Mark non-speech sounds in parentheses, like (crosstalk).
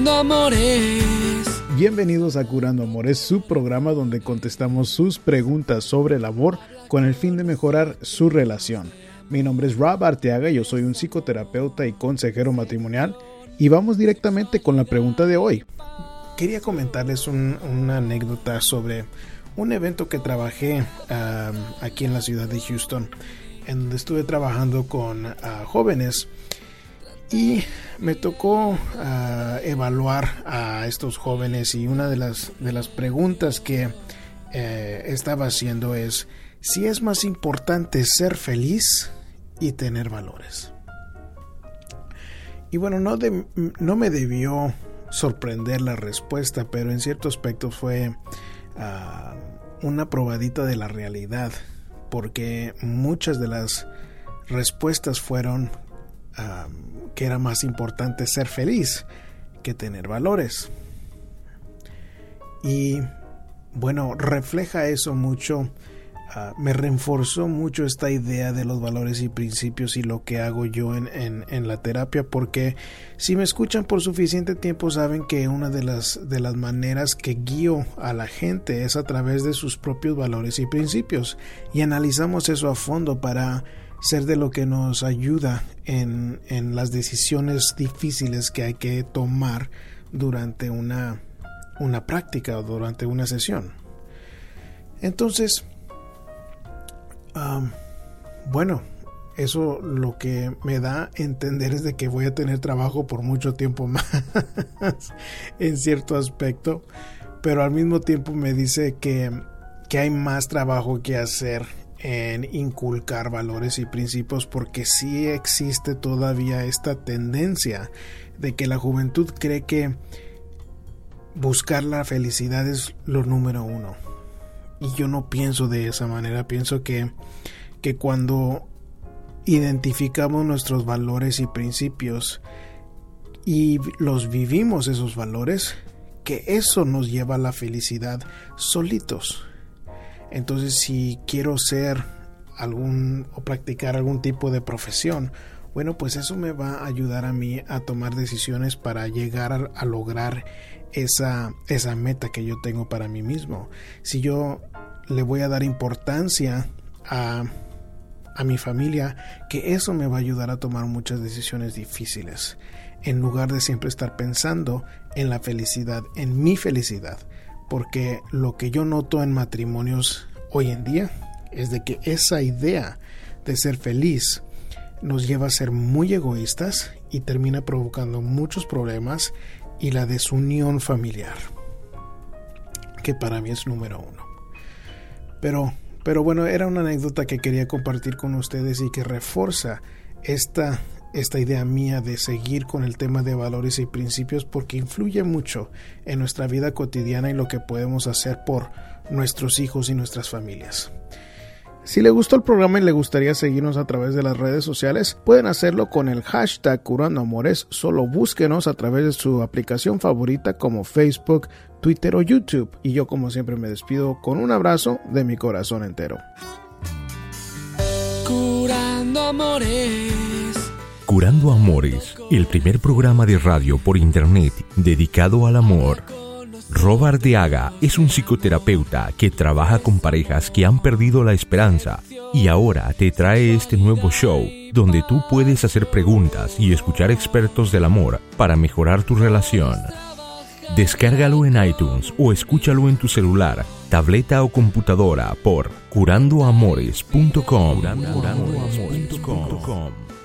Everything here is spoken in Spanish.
Curando Amores. Bienvenidos a Curando Amores, su programa donde contestamos sus preguntas sobre el amor con el fin de mejorar su relación. Mi nombre es Rob Arteaga, yo soy un psicoterapeuta y consejero matrimonial y vamos directamente con la pregunta de hoy. Quería comentarles una anécdota sobre un evento que trabajé aquí en la ciudad de Houston, en donde estuve trabajando con ah, jóvenes y me tocó ah, evaluar a estos jóvenes y una de las, de las preguntas que eh, estaba haciendo es si es más importante ser feliz y tener valores. Y bueno, no, no me debió sorprender la respuesta, pero en cierto aspecto fue ah, una probadita de la realidad, porque muchas de las respuestas fueron que era más importante ser feliz que tener valores. Y bueno, refleja eso mucho Ah, me reforzó mucho esta idea de los valores y principios y lo que hago yo en, en, la terapia porque si me escuchan por suficiente tiempo saben que una de las, de las maneras que guío a la gente es a través de sus propios valores y principios y analizamos eso a fondo para ser de lo que nos ayuda en, en las decisiones difíciles que hay que tomar durante una, una práctica o durante una sesión. Entonces, bueno, eso lo que me da a entender es de que voy a tener trabajo por mucho tiempo (laughs) más en cierto aspecto, pero al mismo tiempo me dice que, que hay más trabajo que hacer en inculcar valores y principios porque sí existe todavía esta tendencia de que la juventud cree que buscar la felicidad es lo número uno y yo no pienso de esa manera, pienso que, que cuando identificamos nuestros valores y principios y los vivimos esos valores, que eso nos lleva a la felicidad solitos. Entonces, si quiero ser algún o practicar algún tipo de profesión, bueno, pues eso me va a ayudar a mí a tomar decisiones para llegar a, lograr esa, esa meta que yo tengo para mí mismo. Si yo le voy a dar importancia a, a mi familia, que eso me va a ayudar a tomar muchas decisiones difíciles, en lugar de siempre estar pensando en la felicidad, en mi felicidad, porque lo que yo noto en matrimonios hoy en día es de que esa idea de ser feliz nos lleva a ser muy egoístas y termina provocando muchos problemas y la desunión familiar, que para mí es número uno. Pero, pero bueno, era una anécdota que quería compartir con ustedes y que refuerza esta, esta idea mía de seguir con el tema de valores y principios porque influye mucho en nuestra vida cotidiana y lo que podemos hacer por nuestros hijos y nuestras familias. Si le gustó el programa y le gustaría seguirnos a través de las redes sociales, pueden hacerlo con el hashtag Curando Amores. Solo búsquenos a través de su aplicación favorita como Facebook, Twitter o YouTube. Y yo como siempre me despido con un abrazo de mi corazón entero. Curando Amores. Curando Amores, el primer programa de radio por internet dedicado al amor. Robert Deaga es un psicoterapeuta que trabaja con parejas que han perdido la esperanza y ahora te trae este nuevo show donde tú puedes hacer preguntas y escuchar expertos del amor para mejorar tu relación. Descárgalo en iTunes o escúchalo en tu celular, tableta o computadora por curandoamores.com.